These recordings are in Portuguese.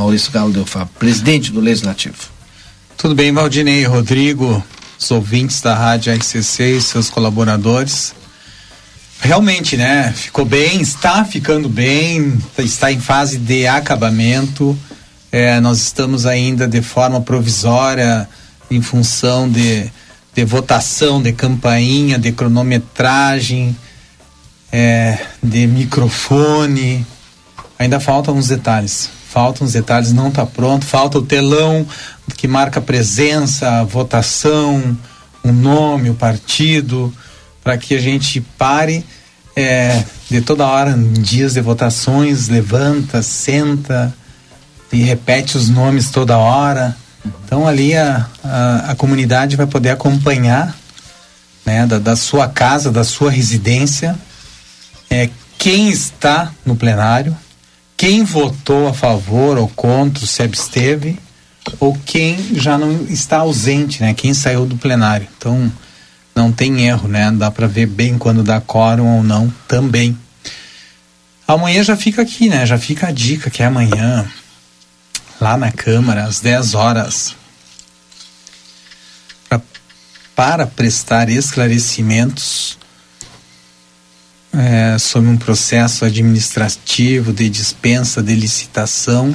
Maurício Galo Delfá, presidente do Legislativo. Tudo bem, Valdinei, Rodrigo, os ouvintes da Rádio RCC e seus colaboradores. Realmente, né? Ficou bem, está ficando bem, está em fase de acabamento. É, nós estamos ainda de forma provisória em função de, de votação, de campainha, de cronometragem, é, de microfone. Ainda faltam uns detalhes. Faltam os detalhes, não está pronto. Falta o telão que marca a presença, a votação, o nome, o partido para que a gente pare é, de toda hora, dias de votações, levanta, senta e repete os nomes toda hora. Então ali a, a, a comunidade vai poder acompanhar né, da, da, sua casa, da sua residência, é, quem está no plenário, quem votou a favor ou contra, se absteve, ou quem já não está ausente, né, quem saiu do plenário. Então não tem erro, né? Dá para ver bem quando dá quórum ou não também. Amanhã já fica aqui, né? Já fica a dica que é amanhã, lá na Câmara, às 10 horas, pra, para prestar esclarecimentos é, sobre um processo administrativo de dispensa de licitação,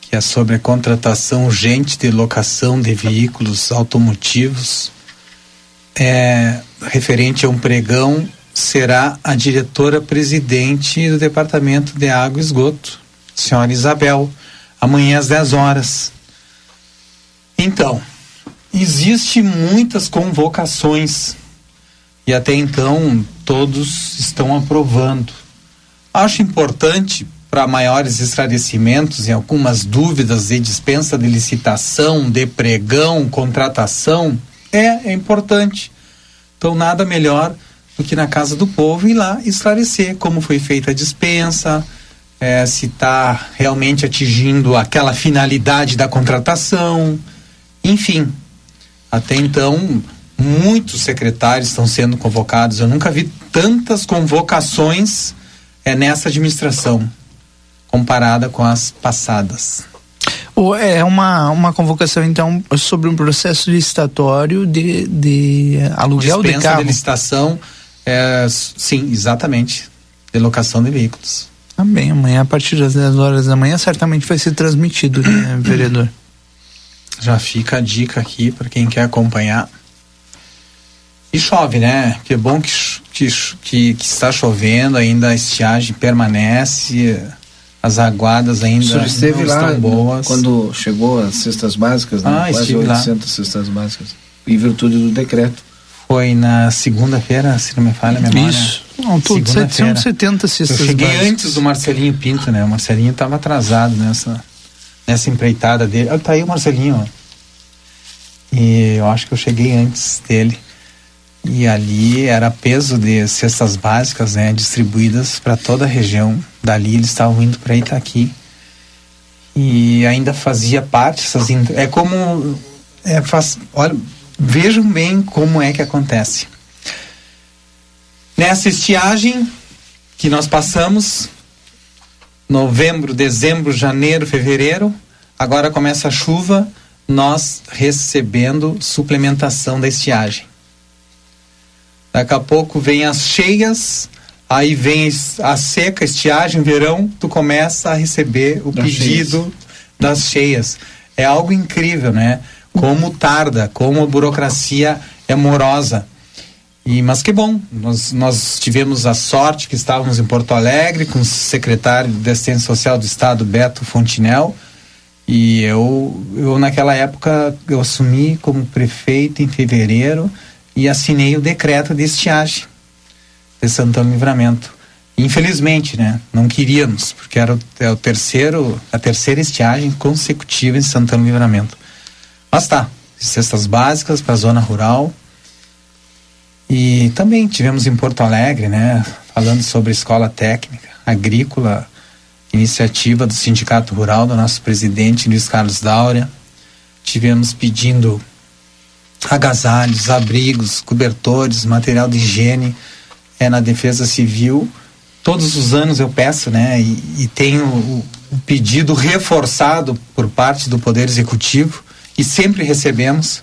que é sobre a contratação urgente de locação de veículos automotivos é, referente a um pregão será a diretora-presidente do Departamento de Água e Esgoto, senhora Isabel, amanhã às 10 horas. Então, existe muitas convocações e até então todos estão aprovando. Acho importante para maiores esclarecimentos e algumas dúvidas de dispensa de licitação, de pregão, contratação, é, é importante. Então, nada melhor do que na casa do povo ir lá esclarecer como foi feita a dispensa, é, se está realmente atingindo aquela finalidade da contratação, enfim. Até então, muitos secretários estão sendo convocados. Eu nunca vi tantas convocações é, nessa administração comparada com as passadas. É uma, uma convocação, então, sobre um processo licitatório de, de aluguel Dispensa de carro. de licitação, é, sim, exatamente, de locação de veículos. Também, tá amanhã, a partir das 10 horas da manhã, certamente vai ser transmitido, né, vereador? Já fica a dica aqui para quem quer acompanhar. E chove, né? Que bom que, que, que, que está chovendo, ainda a estiagem permanece as aguadas ainda esteve lá estão boas. quando chegou as cestas básicas, né? Ah, quase 800 lá. cestas básicas, em virtude do decreto. Foi na segunda-feira, se não me falha a memória. Isso, não, tudo, 770 cestas Eu cheguei básicas. antes do Marcelinho Pinto, né? O Marcelinho estava atrasado nessa, nessa empreitada dele. Ah, tá aí o Marcelinho, ó. E eu acho que eu cheguei antes dele. E ali era peso de cestas básicas, né, distribuídas para toda a região. Dali eles estavam indo para Itaqui. E ainda fazia parte essas é como é faz, olha, vejam bem como é que acontece. Nessa estiagem que nós passamos novembro, dezembro, janeiro, fevereiro, agora começa a chuva, nós recebendo suplementação da estiagem. Daqui a pouco vem as cheias, aí vem a seca, estiagem, verão, tu começa a receber o das pedido cheias. das cheias. É algo incrível, né? Como tarda, como a burocracia é morosa. E, mas que bom, nós, nós tivemos a sorte que estávamos em Porto Alegre com o secretário de Assistência Social do Estado, Beto Fontinel, e eu, eu naquela época, eu assumi como prefeito em fevereiro, e assinei o decreto de estiagem de Santana Livramento. Infelizmente, né? Não queríamos, porque era o, é o terceiro, a terceira estiagem consecutiva em Santana Livramento. Mas tá, cestas básicas para a zona rural. E também tivemos em Porto Alegre, né? Falando sobre escola técnica, agrícola, iniciativa do Sindicato Rural, do nosso presidente Luiz Carlos Dáurea. Tivemos pedindo agasalhos, abrigos, cobertores, material de higiene é, na defesa civil. Todos os anos eu peço, né? E, e tenho o, um pedido reforçado por parte do Poder Executivo e sempre recebemos.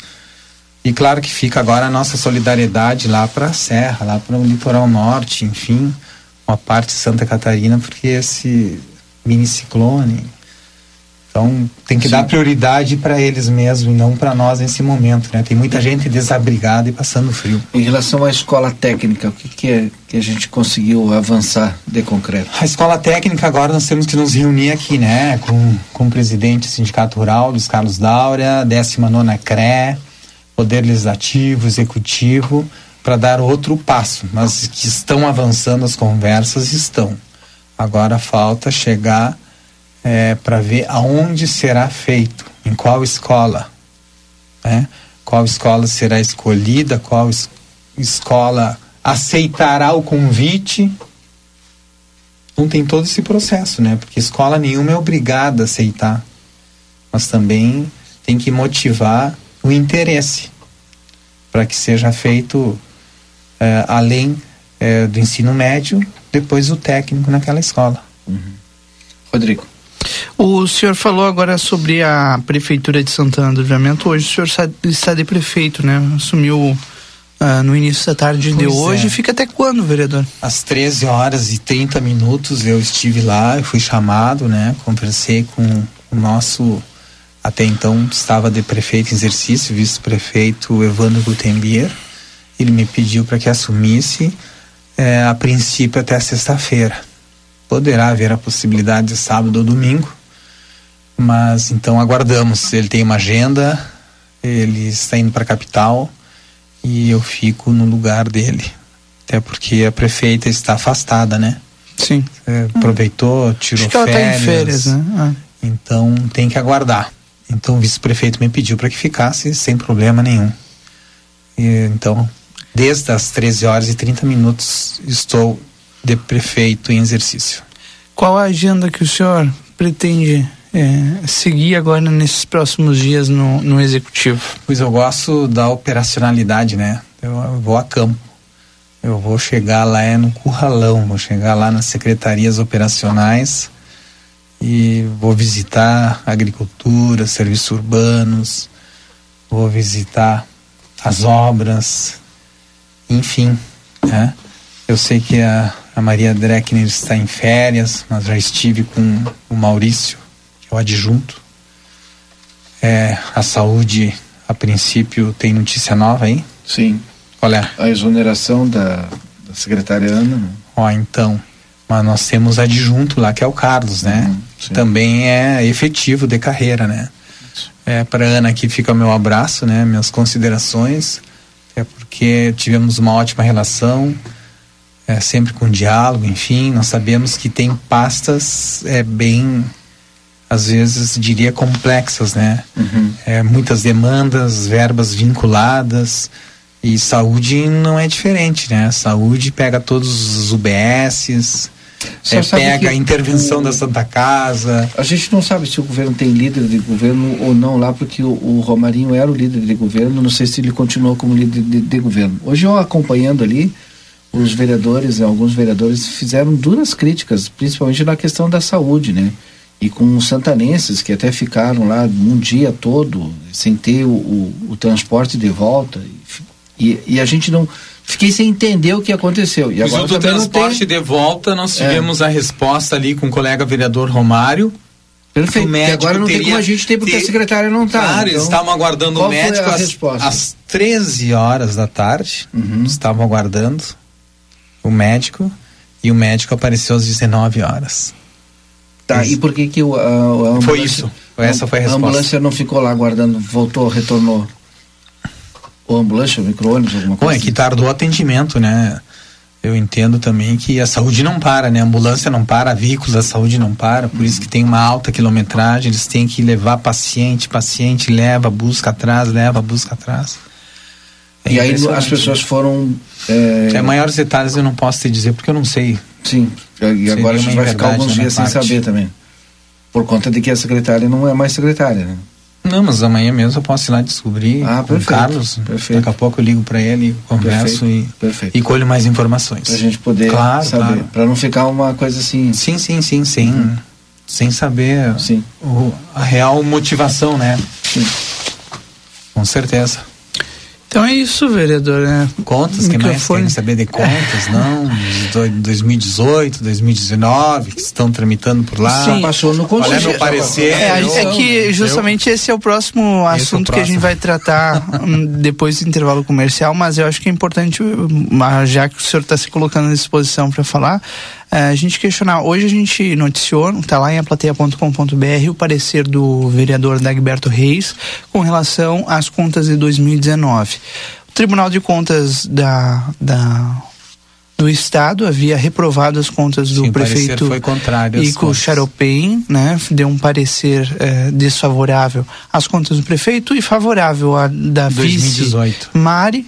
E claro que fica agora a nossa solidariedade lá para a Serra, lá para o litoral norte, enfim, uma parte de Santa Catarina, porque esse mini ciclone. Então tem que Sim. dar prioridade para eles mesmo e não para nós nesse momento, né? Tem muita gente desabrigada e passando frio. Em relação à escola técnica, o que, que é que a gente conseguiu avançar de concreto? A escola técnica agora nós temos que nos reunir aqui, né? Com, com o presidente do Sindicato Rural, Luiz Carlos Daura, 19 nona CRE, Poder Legislativo, Executivo, para dar outro passo. Mas que estão avançando as conversas, estão. Agora falta chegar é, para ver aonde será feito, em qual escola, né? qual escola será escolhida, qual es escola aceitará o convite. Não tem todo esse processo, né? Porque escola nenhuma é obrigada a aceitar, mas também tem que motivar o interesse para que seja feito é, além é, do ensino médio depois o técnico naquela escola. Uhum. Rodrigo. O senhor falou agora sobre a prefeitura de Santana do Livramento. Hoje o senhor está de prefeito, né? Assumiu uh, no início da tarde pois de hoje. É. Fica até quando, vereador? Às 13 horas e 30 minutos eu estive lá, eu fui chamado, né? Conversei com o nosso até então estava de prefeito em exercício, vice-prefeito Evandro Gutenbier. Ele me pediu para que assumisse é, a princípio até sexta-feira. Poderá haver a possibilidade de sábado ou domingo, mas então aguardamos. Ele tem uma agenda, ele está indo para a capital e eu fico no lugar dele. Até porque a prefeita está afastada, né? Sim. É, aproveitou, tirou Acho que férias. Ela tá em férias, né? Ah. Então tem que aguardar. Então o vice-prefeito me pediu para que ficasse sem problema nenhum. E, então Desde as 13 horas e 30 minutos estou de prefeito em exercício. Qual a agenda que o senhor pretende é, seguir agora nesses próximos dias no, no executivo? Pois eu gosto da operacionalidade, né? Eu, eu vou a campo. Eu vou chegar lá é no curralão, vou chegar lá nas secretarias operacionais e vou visitar agricultura, serviços urbanos, vou visitar as obras, enfim, né? Eu sei que a, a Maria Dreckner está em férias, mas já estive com o Maurício, que é o adjunto. É, a saúde, a princípio, tem notícia nova aí? Sim. Qual é? A exoneração da, da secretária Ana. Né? Ó, então. Mas nós temos adjunto lá, que é o Carlos, né? Uhum, Também é efetivo de carreira, né? É, para Ana aqui fica o meu abraço, né? Minhas considerações é porque tivemos uma ótima relação, é, sempre com diálogo, enfim, nós sabemos que tem pastas é, bem, às vezes diria complexas, né? Uhum. É, muitas demandas, verbas vinculadas, e saúde não é diferente, né? Saúde pega todos os UBSs, é, pega a intervenção o, da Santa Casa. A gente não sabe se o governo tem líder de governo ou não lá, porque o, o Romarinho era o líder de governo, não sei se ele continuou como líder de, de governo. Hoje eu acompanhando ali, os vereadores, alguns vereadores fizeram duras críticas, principalmente na questão da saúde, né? E com os santanenses que até ficaram lá um dia todo sem ter o, o, o transporte de volta. E, e a gente não fiquei sem entender o que aconteceu. E agora do transporte tem... de volta, nós é. tivemos é. a resposta ali com o colega vereador Romário. Perfeito. E agora não tem como a gente ter porque ter... a secretária não está. Claro, então, eles estavam aguardando o médico às, às 13 horas da tarde. Uhum. Estavam aguardando o médico e o médico apareceu às 19 horas. Tá, isso. e por que que o, a, a Foi isso. Essa foi a resposta. A ambulância não ficou lá aguardando, voltou, retornou? Ou ambulância, micro-ônibus, alguma coisa? Bom, é que tardou o atendimento, né? Eu entendo também que a saúde não para, né? A ambulância não para, a veículos da saúde não para, por uhum. isso que tem uma alta quilometragem, eles têm que levar paciente, paciente leva, busca atrás, leva, busca atrás. É e aí as pessoas foram. É... é... maiores detalhes eu não posso te dizer porque eu não sei. Sim, e agora a gente vai ficar alguns dias sem saber também. Por conta de que a secretária não é mais secretária, né? Não, mas amanhã mesmo eu posso ir lá descobrir ah, com o Carlos. Perfeito. Daqui a pouco eu ligo para ele, converso perfeito, e, perfeito. e colho mais informações. Pra gente poder claro, saber. Claro. Pra não ficar uma coisa assim. Sim, sim, sim, sim. Uhum. sem saber o, a real motivação, né? Sim. Com certeza. Então é isso, vereador. Né? Contas, que mais querem saber de contas, não? De 2018, 2019, que estão tramitando por lá. Sim. Passou no conselho. Olha meu parecer. É, é que justamente eu, esse é o próximo assunto é o próximo. que a gente vai tratar hum, depois do intervalo comercial, mas eu acho que é importante, hum, já que o senhor está se colocando à disposição para falar, é, a gente questionar. Hoje a gente noticiou, está lá em aplateia.com.br, o parecer do vereador Dagberto Reis com relação às contas de 2019. O Tribunal de Contas da, da do Estado havia reprovado as contas do Sim, prefeito foi contrário Ico Charopem, né? Deu um parecer eh, desfavorável às contas do prefeito e favorável à da 2018. vice Mari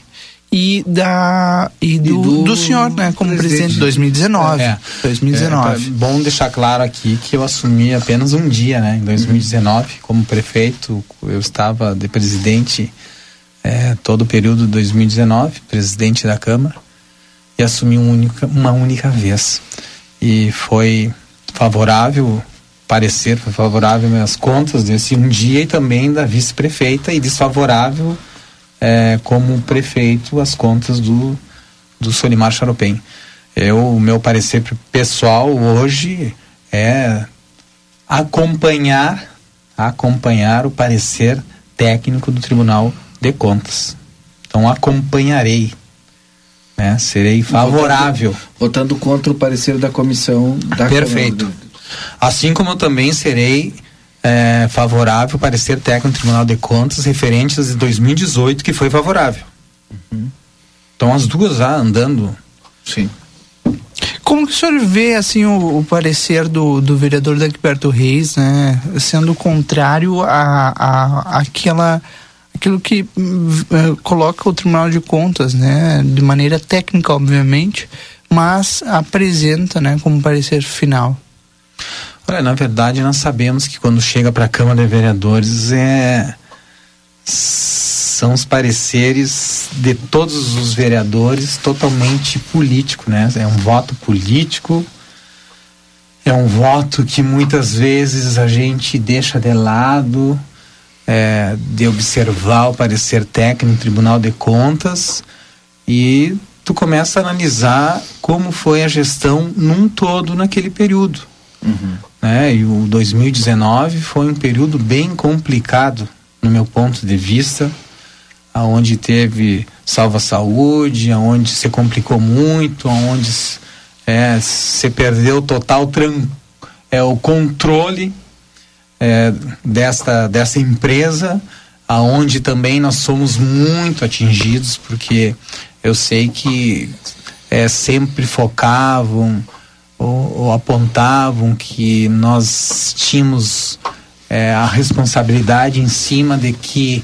e da e do, e do, do, senhor, né, como presidente, de 2019. É, 2019. É, é bom deixar claro aqui que eu assumi apenas um dia, né, em 2019, uhum. como prefeito, eu estava de presidente é, todo o período de 2019, presidente da Câmara, e assumi um única, uma única vez. E foi favorável parecer foi favorável às contas desse um dia e também da vice-prefeita e desfavorável é, como prefeito as contas do, do Solimar Charopem. Eu, o meu parecer pessoal hoje é acompanhar acompanhar o parecer técnico do Tribunal de Contas. Então acompanharei, né? Serei favorável. Votando, votando contra o parecer da comissão da Perfeito. Assim como eu também serei é, favorável parecer técnico no Tribunal de Contas referentes de 2018 que foi favorável. Uhum. Então as duas lá andando. Sim. Como que o senhor vê assim o, o parecer do, do vereador Dagberto Reis, né, sendo contrário a, a, aquela aquilo que uh, coloca o Tribunal de Contas, né, de maneira técnica, obviamente, mas apresenta, né, como parecer final. Olha, na verdade, nós sabemos que quando chega para a Câmara de Vereadores é são os pareceres de todos os vereadores totalmente político, né? É um voto político, é um voto que muitas vezes a gente deixa de lado, é, de observar o parecer técnico no Tribunal de Contas e tu começa a analisar como foi a gestão num todo naquele período. Uhum. Né? E o 2019 foi um período bem complicado, no meu ponto de vista, aonde teve salva saúde, aonde se complicou muito, aonde é, se perdeu total tran é, o controle é, desta, dessa empresa, aonde também nós somos muito atingidos, porque eu sei que é, sempre focavam ou, ou apontavam que nós tínhamos é, a responsabilidade em cima de que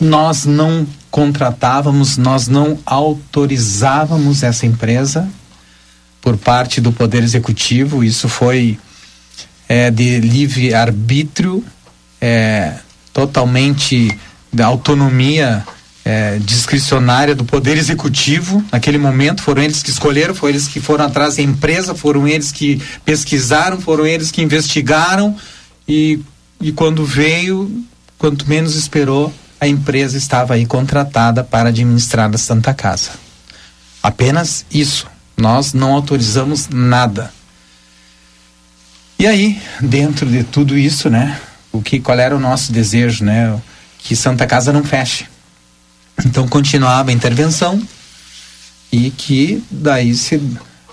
nós não contratávamos, nós não autorizávamos essa empresa por parte do Poder Executivo. Isso foi é, de livre arbítrio, é, totalmente da autonomia é, discricionária do Poder Executivo. Naquele momento, foram eles que escolheram, foram eles que foram atrás da empresa, foram eles que pesquisaram, foram eles que investigaram. E, e quando veio, quanto menos esperou, a empresa estava aí contratada para administrar a Santa Casa. Apenas isso. Nós não autorizamos nada. E aí, dentro de tudo isso, né? O que, qual era o nosso desejo, né? Que Santa Casa não feche então continuava a intervenção e que daí se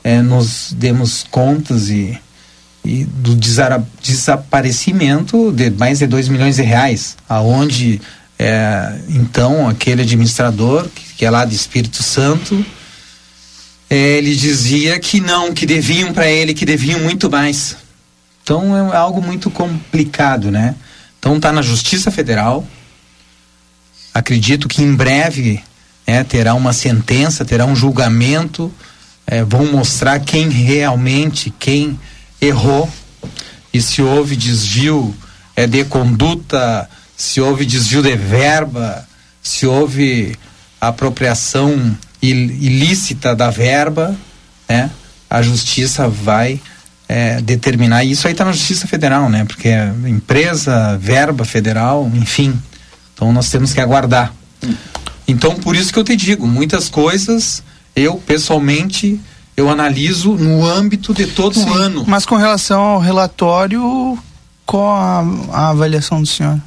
é, nos demos contas e, e do desaparecimento de mais de 2 milhões de reais, aonde é, então aquele administrador que, que, é lá de Espírito Santo é, ele dizia que não, que deviam para ele, que deviam muito mais. Então é algo muito complicado, né? Então está na Justiça Federal, acredito que em breve é, terá uma sentença, terá um julgamento, é, vão mostrar quem realmente, quem errou e se houve desvio é, de conduta, se houve desvio de verba, se houve apropriação ilícita da verba, né? A justiça vai é, determinar. E isso aí está na Justiça Federal, né? Porque é empresa, verba federal, enfim. Então nós temos que aguardar. Então por isso que eu te digo, muitas coisas eu pessoalmente eu analiso no âmbito de todo Sim, o ano. Mas com relação ao relatório, qual a, a avaliação do senhor?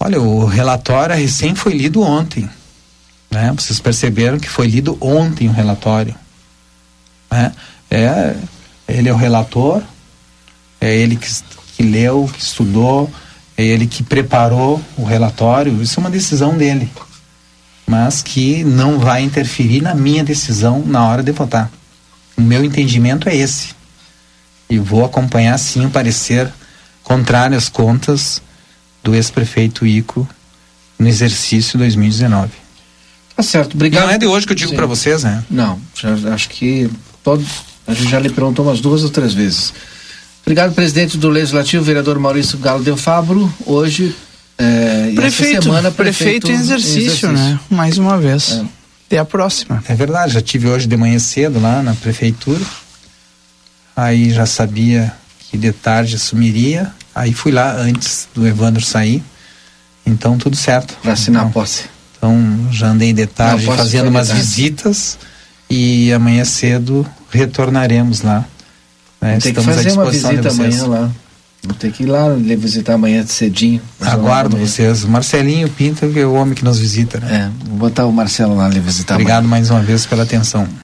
Olha, o relatório recém foi lido ontem. Né? Vocês perceberam que foi lido ontem o relatório. Né? É, ele é o relator, é ele que, que leu, que estudou, é ele que preparou o relatório. Isso é uma decisão dele, mas que não vai interferir na minha decisão na hora de votar. O meu entendimento é esse. E vou acompanhar sim o parecer contrário às contas do ex-prefeito Ico no exercício 2019. Tá certo, obrigado. E não é de hoje que eu digo para vocês, né? Não, já, acho que todo, a gente já lhe perguntou umas duas ou três vezes. Obrigado, presidente do Legislativo, vereador Maurício Galo Del Fabro. Hoje, é, prefeito, semana, prefeito, prefeito em, exercício, em exercício, né? Mais uma vez. É. Até a próxima. É verdade, já tive hoje de manhã cedo lá na prefeitura. Aí já sabia que de tarde assumiria. Aí fui lá antes do Evandro sair. Então tudo certo. Para assinar então, a posse. Então já andei de tarde fazendo umas visitas e amanhã cedo retornaremos lá. Né? Tem que fazer uma visita amanhã lá. Vou ter que ir lá visitar amanhã cedinho. Aguardo vocês. Marcelinho Pinto, que é o homem que nos visita. Né? É, vou botar o Marcelo lá visitar Obrigado amanhã. mais uma vez pela atenção.